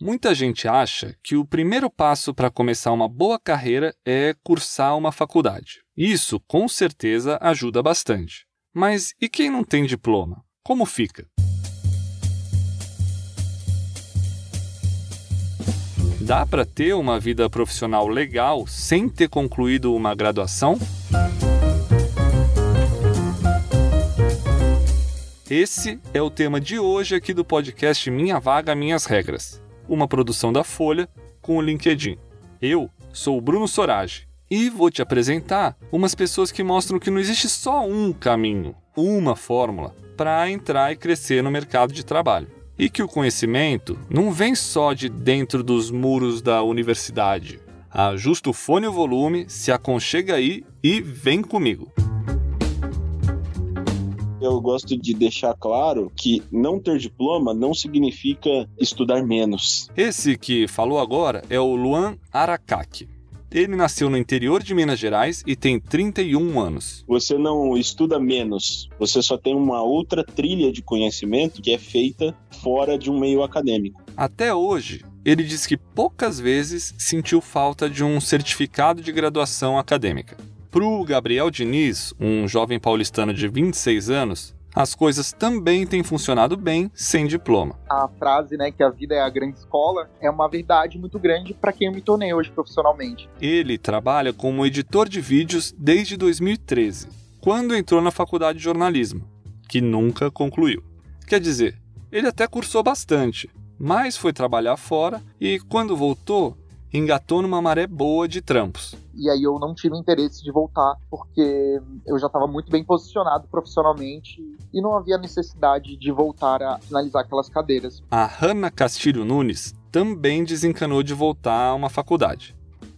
Muita gente acha que o primeiro passo para começar uma boa carreira é cursar uma faculdade. Isso, com certeza, ajuda bastante. Mas e quem não tem diploma? Como fica? Dá para ter uma vida profissional legal sem ter concluído uma graduação? Esse é o tema de hoje aqui do podcast Minha Vaga, Minhas Regras, uma produção da Folha com o LinkedIn. Eu sou o Bruno Sorage e vou te apresentar umas pessoas que mostram que não existe só um caminho, uma fórmula para entrar e crescer no mercado de trabalho. E que o conhecimento não vem só de dentro dos muros da universidade. Ajusta o fone e o volume, se aconchega aí e vem comigo eu gosto de deixar claro que não ter diploma não significa estudar menos. Esse que falou agora é o Luan Aracaki. Ele nasceu no interior de Minas Gerais e tem 31 anos. Você não estuda menos, você só tem uma outra trilha de conhecimento que é feita fora de um meio acadêmico. Até hoje, ele diz que poucas vezes sentiu falta de um certificado de graduação acadêmica. Para o Gabriel Diniz, um jovem paulistano de 26 anos, as coisas também têm funcionado bem sem diploma. A frase, né, que a vida é a grande escola, é uma verdade muito grande para quem eu me tornei hoje profissionalmente. Ele trabalha como editor de vídeos desde 2013, quando entrou na faculdade de jornalismo, que nunca concluiu. Quer dizer, ele até cursou bastante, mas foi trabalhar fora e quando voltou, engatou numa maré boa de trampos. E aí eu não tive interesse de voltar, porque eu já estava muito bem posicionado profissionalmente e não havia necessidade de voltar a finalizar aquelas cadeiras. A Hanna Castilho Nunes também desencanou de voltar a uma faculdade.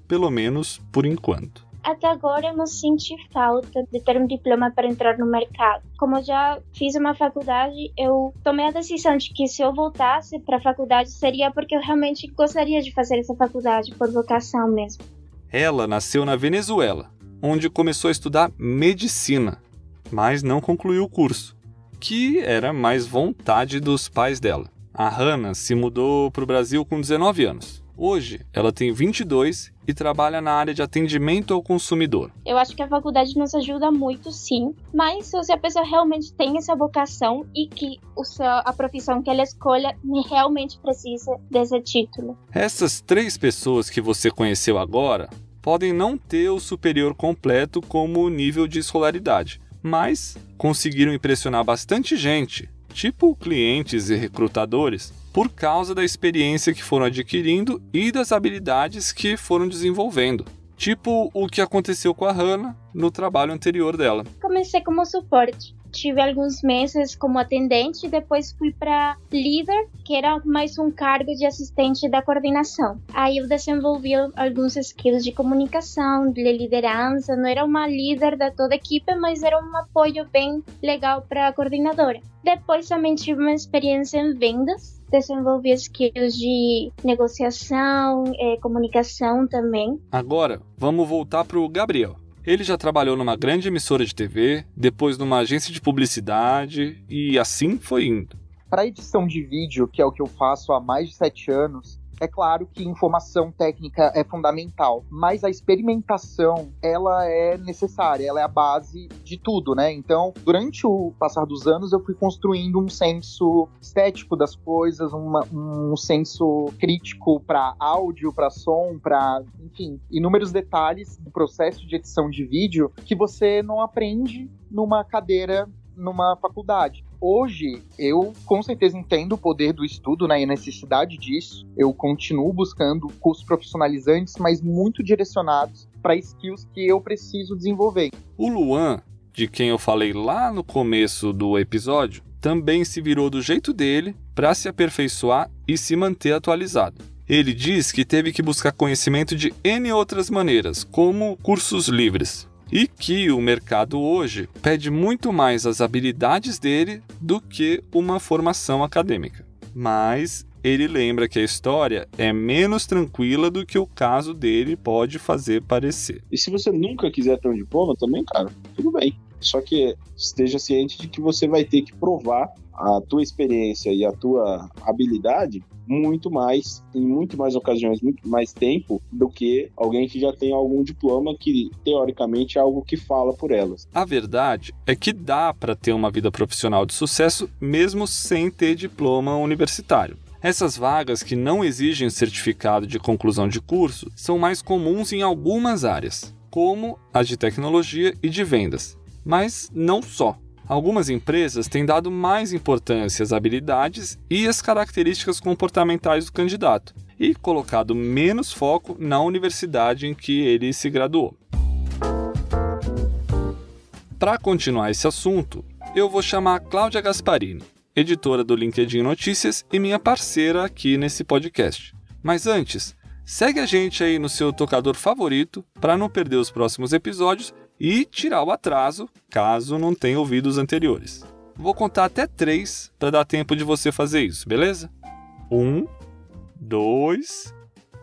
Pelo menos por enquanto até agora eu não senti falta de ter um diploma para entrar no mercado. Como eu já fiz uma faculdade, eu tomei a decisão de que se eu voltasse para a faculdade seria porque eu realmente gostaria de fazer essa faculdade por vocação mesmo. Ela nasceu na Venezuela, onde começou a estudar medicina, mas não concluiu o curso, que era mais vontade dos pais dela. A Hannah se mudou para o Brasil com 19 anos. Hoje, ela tem 22 e trabalha na área de atendimento ao consumidor. Eu acho que a faculdade nos ajuda muito, sim, mas se a pessoa realmente tem essa vocação e que a profissão que ela escolha realmente precisa desse título. Essas três pessoas que você conheceu agora podem não ter o superior completo como nível de escolaridade, mas conseguiram impressionar bastante gente, tipo clientes e recrutadores, por causa da experiência que foram adquirindo e das habilidades que foram desenvolvendo. Tipo o que aconteceu com a Hannah no trabalho anterior dela. Comecei como suporte tive alguns meses como atendente e depois fui para líder, que era mais um cargo de assistente da coordenação. Aí eu desenvolvi alguns skills de comunicação, de liderança, não era uma líder da toda a equipe, mas era um apoio bem legal para a coordenadora. Depois também tive uma experiência em vendas, desenvolvi skills de negociação, eh, comunicação também. Agora, vamos voltar para o Gabriel. Ele já trabalhou numa grande emissora de TV, depois numa agência de publicidade e assim foi indo. Para edição de vídeo, que é o que eu faço há mais de sete anos, é claro que informação técnica é fundamental, mas a experimentação ela é necessária, ela é a base de tudo, né? Então, durante o passar dos anos, eu fui construindo um senso estético das coisas, uma, um senso crítico para áudio, para som, para, enfim, inúmeros detalhes do processo de edição de vídeo que você não aprende numa cadeira numa faculdade. Hoje, eu com certeza entendo o poder do estudo né, e a necessidade disso. Eu continuo buscando cursos profissionalizantes, mas muito direcionados para skills que eu preciso desenvolver. O Luan, de quem eu falei lá no começo do episódio, também se virou do jeito dele para se aperfeiçoar e se manter atualizado. Ele diz que teve que buscar conhecimento de N outras maneiras, como cursos livres e que o mercado hoje pede muito mais as habilidades dele do que uma formação acadêmica. Mas ele lembra que a história é menos tranquila do que o caso dele pode fazer parecer. E se você nunca quiser ter um diploma também, cara, tudo bem. Só que esteja ciente de que você vai ter que provar a tua experiência e a tua habilidade muito mais, em muito mais ocasiões, muito mais tempo do que alguém que já tem algum diploma que teoricamente é algo que fala por elas. A verdade é que dá para ter uma vida profissional de sucesso mesmo sem ter diploma universitário. Essas vagas que não exigem certificado de conclusão de curso são mais comuns em algumas áreas, como as de tecnologia e de vendas, mas não só. Algumas empresas têm dado mais importância às habilidades e às características comportamentais do candidato e colocado menos foco na universidade em que ele se graduou. Para continuar esse assunto, eu vou chamar Cláudia Gasparini, editora do LinkedIn Notícias e minha parceira aqui nesse podcast. Mas antes, segue a gente aí no seu tocador favorito para não perder os próximos episódios e tirar o atraso, caso não tenha ouvido os anteriores. Vou contar até três para dar tempo de você fazer isso, beleza? Um, dois,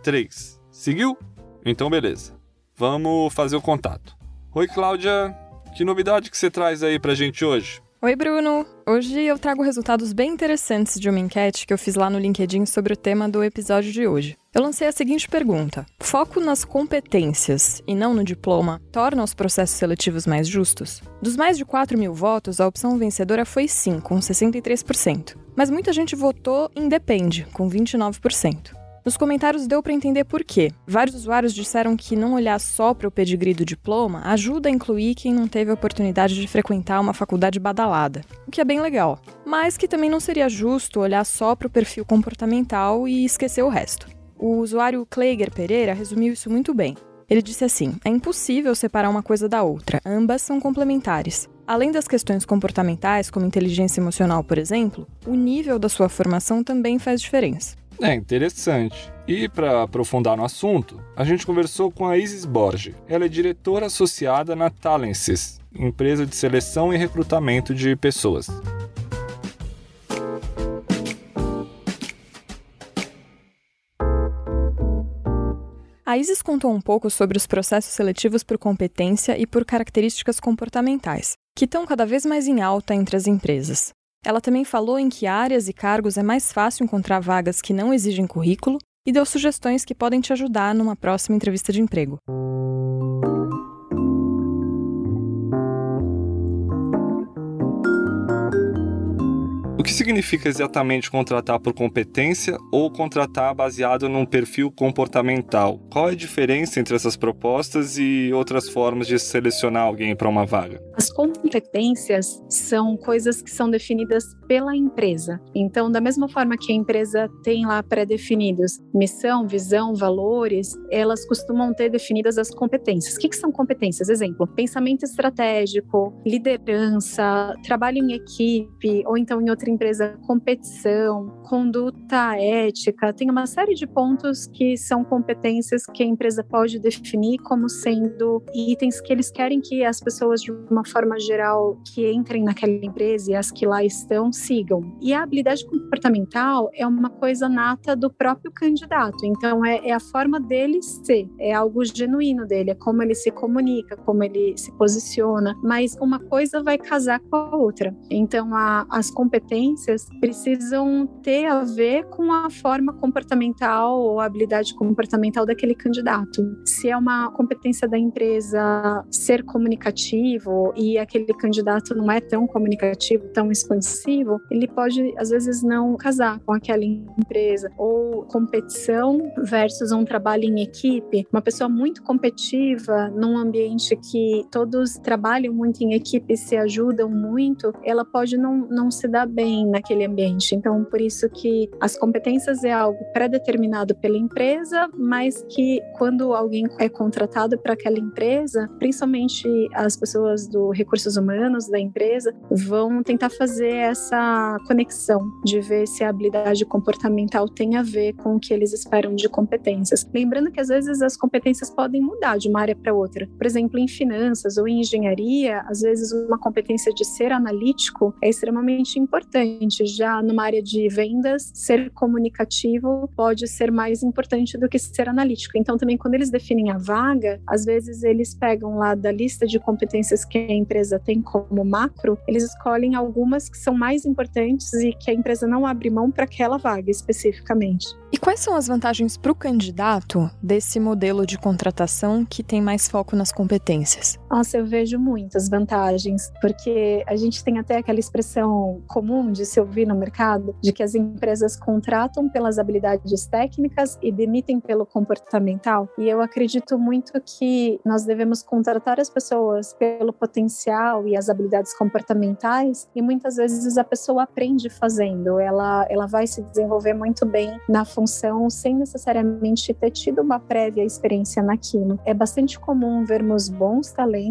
três. Seguiu? Então beleza. Vamos fazer o contato. Oi, Cláudia. Que novidade que você traz aí pra gente hoje? Oi, Bruno! Hoje eu trago resultados bem interessantes de uma enquete que eu fiz lá no LinkedIn sobre o tema do episódio de hoje. Eu lancei a seguinte pergunta: Foco nas competências e não no diploma torna os processos seletivos mais justos? Dos mais de 4 mil votos, a opção vencedora foi sim, com 63%. Mas muita gente votou independe, com 29%. Nos comentários deu para entender por quê. Vários usuários disseram que não olhar só para o pedigree do diploma ajuda a incluir quem não teve a oportunidade de frequentar uma faculdade badalada, o que é bem legal. Mas que também não seria justo olhar só para o perfil comportamental e esquecer o resto. O usuário Kleiger Pereira resumiu isso muito bem. Ele disse assim: é impossível separar uma coisa da outra, ambas são complementares. Além das questões comportamentais, como inteligência emocional, por exemplo, o nível da sua formação também faz diferença. É interessante. E para aprofundar no assunto, a gente conversou com a Isis Borges. Ela é diretora associada na Talences, empresa de seleção e recrutamento de pessoas. A Isis contou um pouco sobre os processos seletivos por competência e por características comportamentais, que estão cada vez mais em alta entre as empresas. Ela também falou em que áreas e cargos é mais fácil encontrar vagas que não exigem currículo e deu sugestões que podem te ajudar numa próxima entrevista de emprego. O que significa exatamente contratar por competência ou contratar baseado num perfil comportamental? Qual é a diferença entre essas propostas e outras formas de selecionar alguém para uma vaga? As competências são coisas que são definidas pela empresa. Então, da mesma forma que a empresa tem lá pré-definidos missão, visão, valores, elas costumam ter definidas as competências. O que, que são competências? Exemplo, pensamento estratégico, liderança, trabalho em equipe, ou então em outra empresa, competição, conduta ética. Tem uma série de pontos que são competências que a empresa pode definir como sendo itens que eles querem que as pessoas, de uma forma geral, que entrem naquela empresa e as que lá estão, sigam. E a habilidade comportamental é uma coisa nata do próprio candidato. Então, é, é a forma dele ser, é algo genuíno dele, é como ele se comunica, como ele se posiciona. Mas uma coisa vai casar com a outra. Então, a, as competências precisam ter a ver com a forma comportamental ou a habilidade comportamental daquele candidato. Se é uma competência da empresa ser comunicativo e aquele candidato não é tão comunicativo, tão expansivo, ele pode às vezes não casar com aquela empresa. Ou competição versus um trabalho em equipe. Uma pessoa muito competitiva num ambiente que todos trabalham muito em equipe se ajudam muito, ela pode não, não se dar bem naquele ambiente. Então, por isso que as competências é algo pré-determinado pela empresa, mas que quando alguém é contratado para aquela empresa, principalmente as pessoas do recursos humanos da empresa, vão tentar fazer essa conexão de ver se a habilidade comportamental tem a ver com o que eles esperam de competências. Lembrando que às vezes as competências podem mudar de uma área para outra. Por exemplo, em finanças ou em engenharia, às vezes uma competência de ser analítico é extremamente importante importante. Já numa área de vendas, ser comunicativo pode ser mais importante do que ser analítico. Então, também quando eles definem a vaga, às vezes eles pegam lá da lista de competências que a empresa tem como macro, eles escolhem algumas que são mais importantes e que a empresa não abre mão para aquela vaga especificamente. E quais são as vantagens para o candidato desse modelo de contratação que tem mais foco nas competências? Nossa, eu vejo muitas vantagens, porque a gente tem até aquela expressão comum de se ouvir no mercado, de que as empresas contratam pelas habilidades técnicas e demitem pelo comportamental. E eu acredito muito que nós devemos contratar as pessoas pelo potencial e as habilidades comportamentais, e muitas vezes a pessoa aprende fazendo, ela, ela vai se desenvolver muito bem na função sem necessariamente ter tido uma prévia experiência naquilo. É bastante comum vermos bons talentos,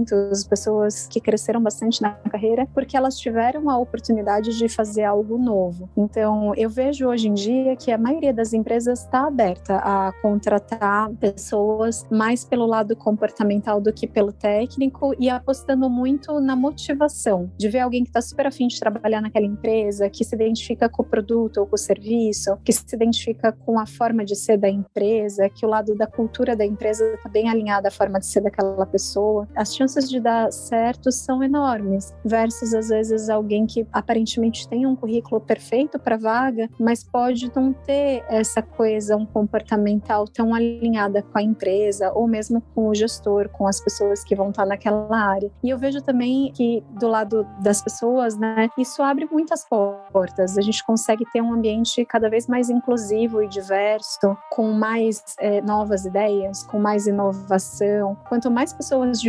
pessoas que cresceram bastante na carreira, porque elas tiveram a oportunidade de fazer algo novo. Então, eu vejo hoje em dia que a maioria das empresas está aberta a contratar pessoas mais pelo lado comportamental do que pelo técnico e apostando muito na motivação de ver alguém que está super afim de trabalhar naquela empresa, que se identifica com o produto ou com o serviço, que se identifica com a forma de ser da empresa, que o lado da cultura da empresa está bem alinhado à forma de ser daquela pessoa, chances de dar certo são enormes. Versus, às vezes, alguém que aparentemente tem um currículo perfeito para vaga, mas pode não ter essa coesão comportamental tão alinhada com a empresa, ou mesmo com o gestor, com as pessoas que vão estar naquela área. E eu vejo também que, do lado das pessoas, né, isso abre muitas portas. A gente consegue ter um ambiente cada vez mais inclusivo e diverso, com mais é, novas ideias, com mais inovação. Quanto mais pessoas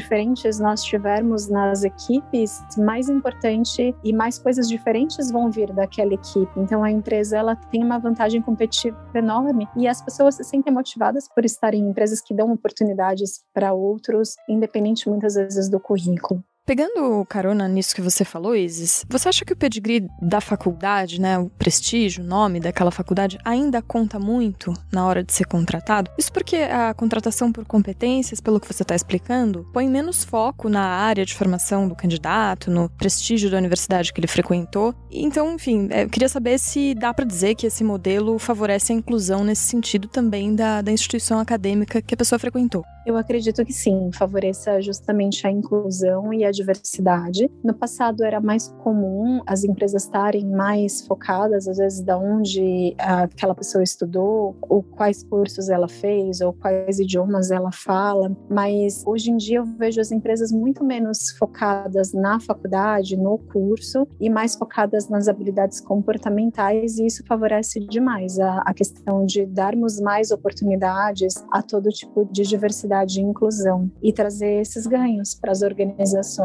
diferentes nós tivermos nas equipes, mais importante e mais coisas diferentes vão vir daquela equipe. Então a empresa ela tem uma vantagem competitiva enorme e as pessoas se sentem motivadas por estarem em empresas que dão oportunidades para outros, independente muitas vezes do currículo. Pegando carona nisso que você falou, Isis, você acha que o pedigree da faculdade, né, o prestígio, o nome daquela faculdade, ainda conta muito na hora de ser contratado? Isso porque a contratação por competências, pelo que você está explicando, põe menos foco na área de formação do candidato, no prestígio da universidade que ele frequentou. Então, enfim, é, eu queria saber se dá para dizer que esse modelo favorece a inclusão nesse sentido também da, da instituição acadêmica que a pessoa frequentou. Eu acredito que sim, favoreça justamente a inclusão e a diversidade. No passado era mais comum as empresas estarem mais focadas, às vezes, da onde aquela pessoa estudou, ou quais cursos ela fez, ou quais idiomas ela fala. Mas hoje em dia eu vejo as empresas muito menos focadas na faculdade, no curso, e mais focadas nas habilidades comportamentais, e isso favorece demais a, a questão de darmos mais oportunidades a todo tipo de diversidade e inclusão e trazer esses ganhos para as organizações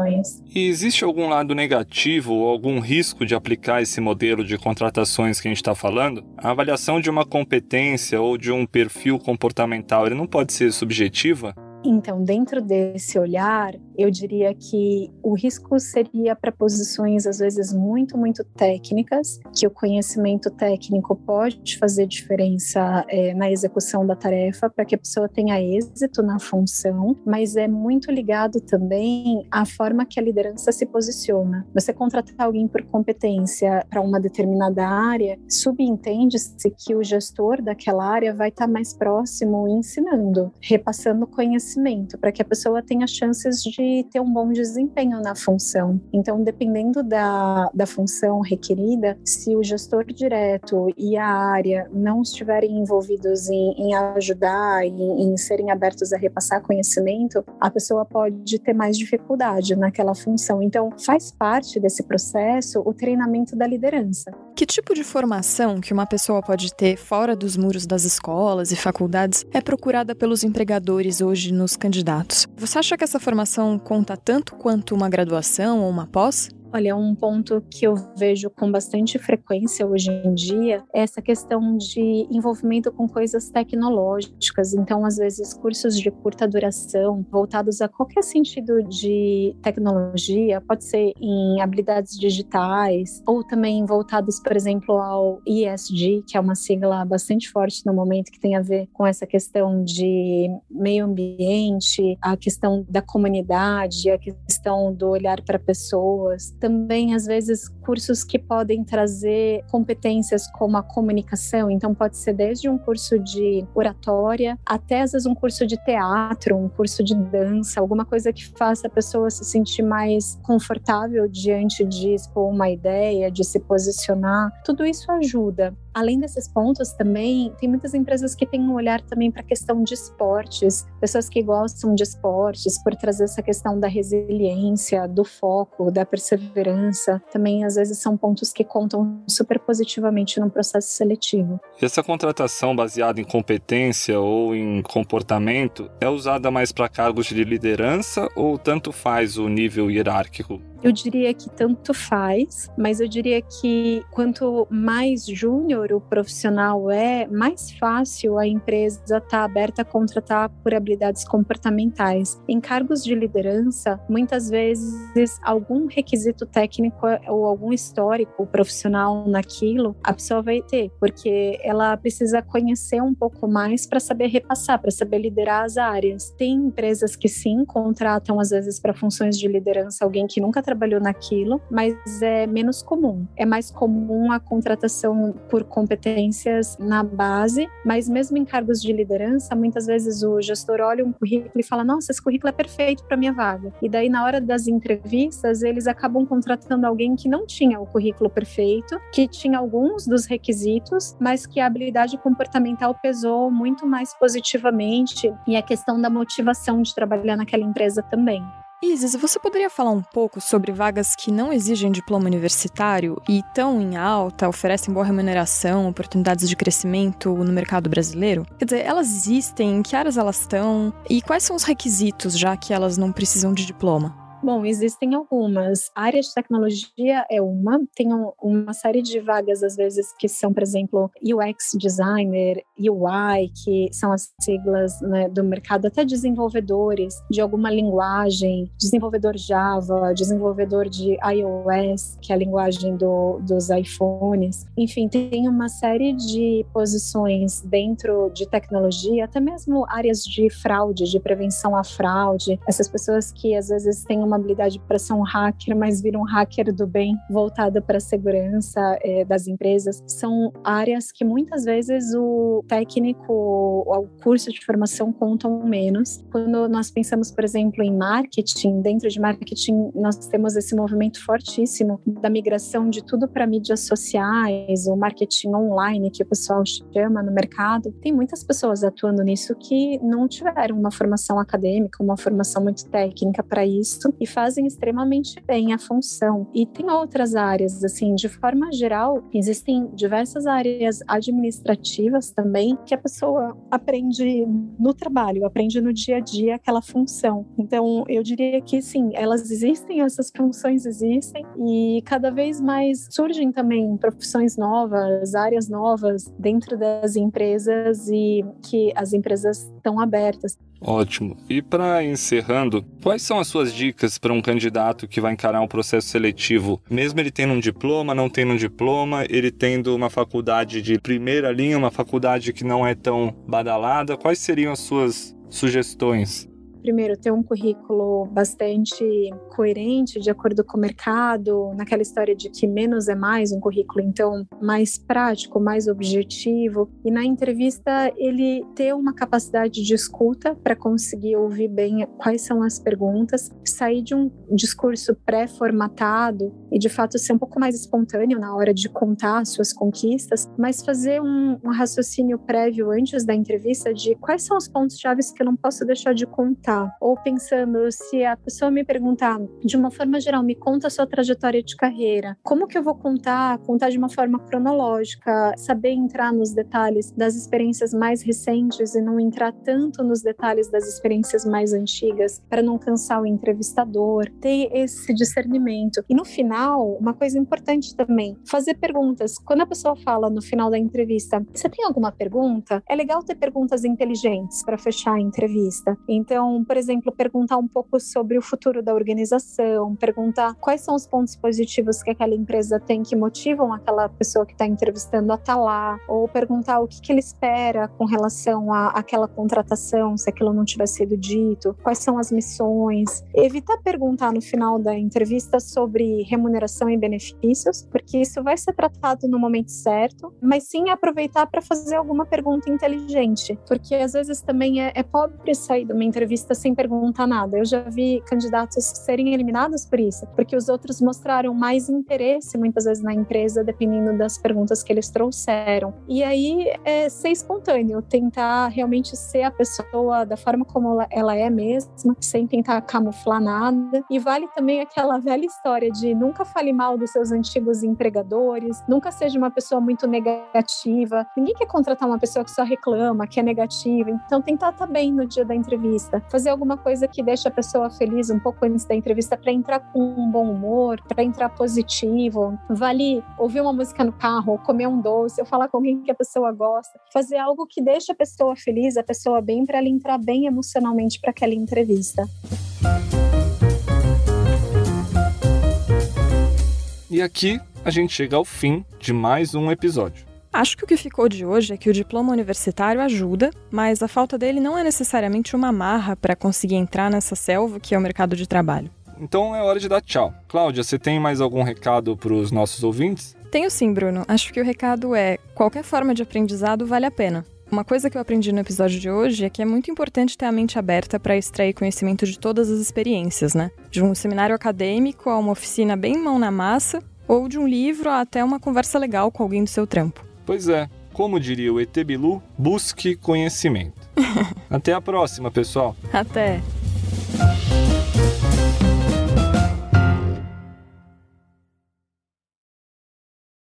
e existe algum lado negativo ou algum risco de aplicar esse modelo de contratações que a gente está falando? A avaliação de uma competência ou de um perfil comportamental, ele não pode ser subjetiva? Então, dentro desse olhar, eu diria que o risco seria para posições, às vezes, muito, muito técnicas, que o conhecimento técnico pode fazer diferença é, na execução da tarefa, para que a pessoa tenha êxito na função, mas é muito ligado também à forma que a liderança se posiciona. Você contratar alguém por competência para uma determinada área, subentende-se que o gestor daquela área vai estar tá mais próximo ensinando, repassando conhecimento conhecimento, para que a pessoa tenha chances de ter um bom desempenho na função. Então, dependendo da, da função requerida, se o gestor direto e a área não estiverem envolvidos em, em ajudar, em, em serem abertos a repassar conhecimento, a pessoa pode ter mais dificuldade naquela função. Então, faz parte desse processo o treinamento da liderança. Que tipo de formação que uma pessoa pode ter fora dos muros das escolas e faculdades é procurada pelos empregadores hoje nos candidatos? Você acha que essa formação conta tanto quanto uma graduação ou uma pós? Olha, um ponto que eu vejo com bastante frequência hoje em dia é essa questão de envolvimento com coisas tecnológicas. Então, às vezes, cursos de curta duração voltados a qualquer sentido de tecnologia, pode ser em habilidades digitais, ou também voltados, por exemplo, ao ESG, que é uma sigla bastante forte no momento, que tem a ver com essa questão de meio ambiente, a questão da comunidade, a questão do olhar para pessoas. Também às vezes cursos que podem trazer competências como a comunicação, então pode ser desde um curso de oratória até às vezes um curso de teatro, um curso de dança, alguma coisa que faça a pessoa se sentir mais confortável diante de expor uma ideia, de se posicionar. Tudo isso ajuda. Além desses pontos também, tem muitas empresas que têm um olhar também para a questão de esportes, pessoas que gostam de esportes, por trazer essa questão da resiliência, do foco, da perseverança, também às vezes são pontos que contam super positivamente no processo seletivo. Essa contratação baseada em competência ou em comportamento é usada mais para cargos de liderança ou tanto faz o nível hierárquico? Eu diria que tanto faz, mas eu diria que quanto mais júnior o profissional é, mais fácil a empresa estar tá aberta a contratar por habilidades comportamentais. Em cargos de liderança, muitas vezes algum requisito técnico ou algum histórico profissional naquilo, a pessoa vai ter, porque ela precisa conhecer um pouco mais para saber repassar, para saber liderar as áreas. Tem empresas que sim contratam às vezes para funções de liderança alguém que nunca trabalhou naquilo, mas é menos comum. É mais comum a contratação por competências na base, mas mesmo em cargos de liderança, muitas vezes o gestor olha um currículo e fala: Nossa, esse currículo é perfeito para minha vaga. E daí, na hora das entrevistas, eles acabam contratando alguém que não tinha o currículo perfeito, que tinha alguns dos requisitos, mas que a habilidade comportamental pesou muito mais positivamente e a questão da motivação de trabalhar naquela empresa também. Isis, você poderia falar um pouco sobre vagas que não exigem diploma universitário e estão em alta, oferecem boa remuneração, oportunidades de crescimento no mercado brasileiro? Quer dizer, elas existem, em que áreas elas estão e quais são os requisitos, já que elas não precisam de diploma? Bom, existem algumas. A área de tecnologia é uma, tem uma série de vagas, às vezes, que são, por exemplo, UX designer, UI, que são as siglas né, do mercado, até desenvolvedores de alguma linguagem, desenvolvedor Java, desenvolvedor de iOS, que é a linguagem do, dos iPhones. Enfim, tem uma série de posições dentro de tecnologia, até mesmo áreas de fraude, de prevenção à fraude. Essas pessoas que às vezes têm uma habilidade para ser um hacker, mas vira um hacker do bem voltada para a segurança é, das empresas. São áreas que muitas vezes o técnico, o curso de formação contam menos. Quando nós pensamos, por exemplo, em marketing, dentro de marketing nós temos esse movimento fortíssimo da migração de tudo para mídias sociais, o marketing online que o pessoal chama no mercado. Tem muitas pessoas atuando nisso que não tiveram uma formação acadêmica, uma formação muito técnica para isso e fazem extremamente bem a função. E tem outras áreas, assim, de forma geral, existem diversas áreas administrativas também que a pessoa aprende no trabalho, aprende no dia a dia aquela função. Então, eu diria que sim, elas existem, essas funções existem e cada vez mais surgem também profissões novas, áreas novas dentro das empresas e que as empresas estão abertas. Ótimo. E para encerrando, quais são as suas dicas para um candidato que vai encarar um processo seletivo, mesmo ele tendo um diploma, não tendo um diploma, ele tendo uma faculdade de primeira linha, uma faculdade que não é tão badalada, quais seriam as suas sugestões? Primeiro, ter um currículo bastante coerente, de acordo com o mercado, naquela história de que menos é mais, um currículo então mais prático, mais objetivo. E na entrevista, ele ter uma capacidade de escuta para conseguir ouvir bem quais são as perguntas, sair de um discurso pré-formatado e de fato ser um pouco mais espontâneo na hora de contar suas conquistas, mas fazer um, um raciocínio prévio antes da entrevista de quais são os pontos chaves que eu não posso deixar de contar ou pensando se a pessoa me perguntar, de uma forma geral, me conta a sua trajetória de carreira, como que eu vou contar? Contar de uma forma cronológica, saber entrar nos detalhes das experiências mais recentes e não entrar tanto nos detalhes das experiências mais antigas, para não cansar o entrevistador, ter esse discernimento. E no final, uma coisa importante também, fazer perguntas. Quando a pessoa fala no final da entrevista, você tem alguma pergunta? É legal ter perguntas inteligentes para fechar a entrevista. Então, por exemplo, perguntar um pouco sobre o futuro da organização, perguntar quais são os pontos positivos que aquela empresa tem que motivam aquela pessoa que está entrevistando a estar tá lá, ou perguntar o que, que ele espera com relação à aquela contratação, se aquilo não tivesse sido dito, quais são as missões. Evitar perguntar no final da entrevista sobre remuneração remuneração e benefícios, porque isso vai ser tratado no momento certo, mas sim aproveitar para fazer alguma pergunta inteligente, porque às vezes também é, é pobre sair de uma entrevista sem perguntar nada. Eu já vi candidatos serem eliminados por isso, porque os outros mostraram mais interesse muitas vezes na empresa, dependendo das perguntas que eles trouxeram. E aí é ser espontâneo, tentar realmente ser a pessoa da forma como ela é mesma, sem tentar camuflar nada. E vale também aquela velha história de nunca fale mal dos seus antigos empregadores, nunca seja uma pessoa muito negativa. Ninguém quer contratar uma pessoa que só reclama, que é negativa. Então, tentar estar bem no dia da entrevista, fazer alguma coisa que deixe a pessoa feliz um pouco antes da entrevista para entrar com um bom humor, para entrar positivo. Vale ouvir uma música no carro, comer um doce, ou falar com alguém que a pessoa gosta, fazer algo que deixe a pessoa feliz, a pessoa bem, para ela entrar bem emocionalmente para aquela entrevista. E aqui a gente chega ao fim de mais um episódio. Acho que o que ficou de hoje é que o diploma universitário ajuda, mas a falta dele não é necessariamente uma marra para conseguir entrar nessa selva que é o mercado de trabalho. Então é hora de dar tchau. Cláudia, você tem mais algum recado para os nossos ouvintes? Tenho sim, Bruno. Acho que o recado é: qualquer forma de aprendizado vale a pena. Uma coisa que eu aprendi no episódio de hoje é que é muito importante ter a mente aberta para extrair conhecimento de todas as experiências, né? De um seminário acadêmico a uma oficina bem mão na massa, ou de um livro até uma conversa legal com alguém do seu trampo. Pois é, como diria o ET Bilu, busque conhecimento. Até a próxima, pessoal. Até.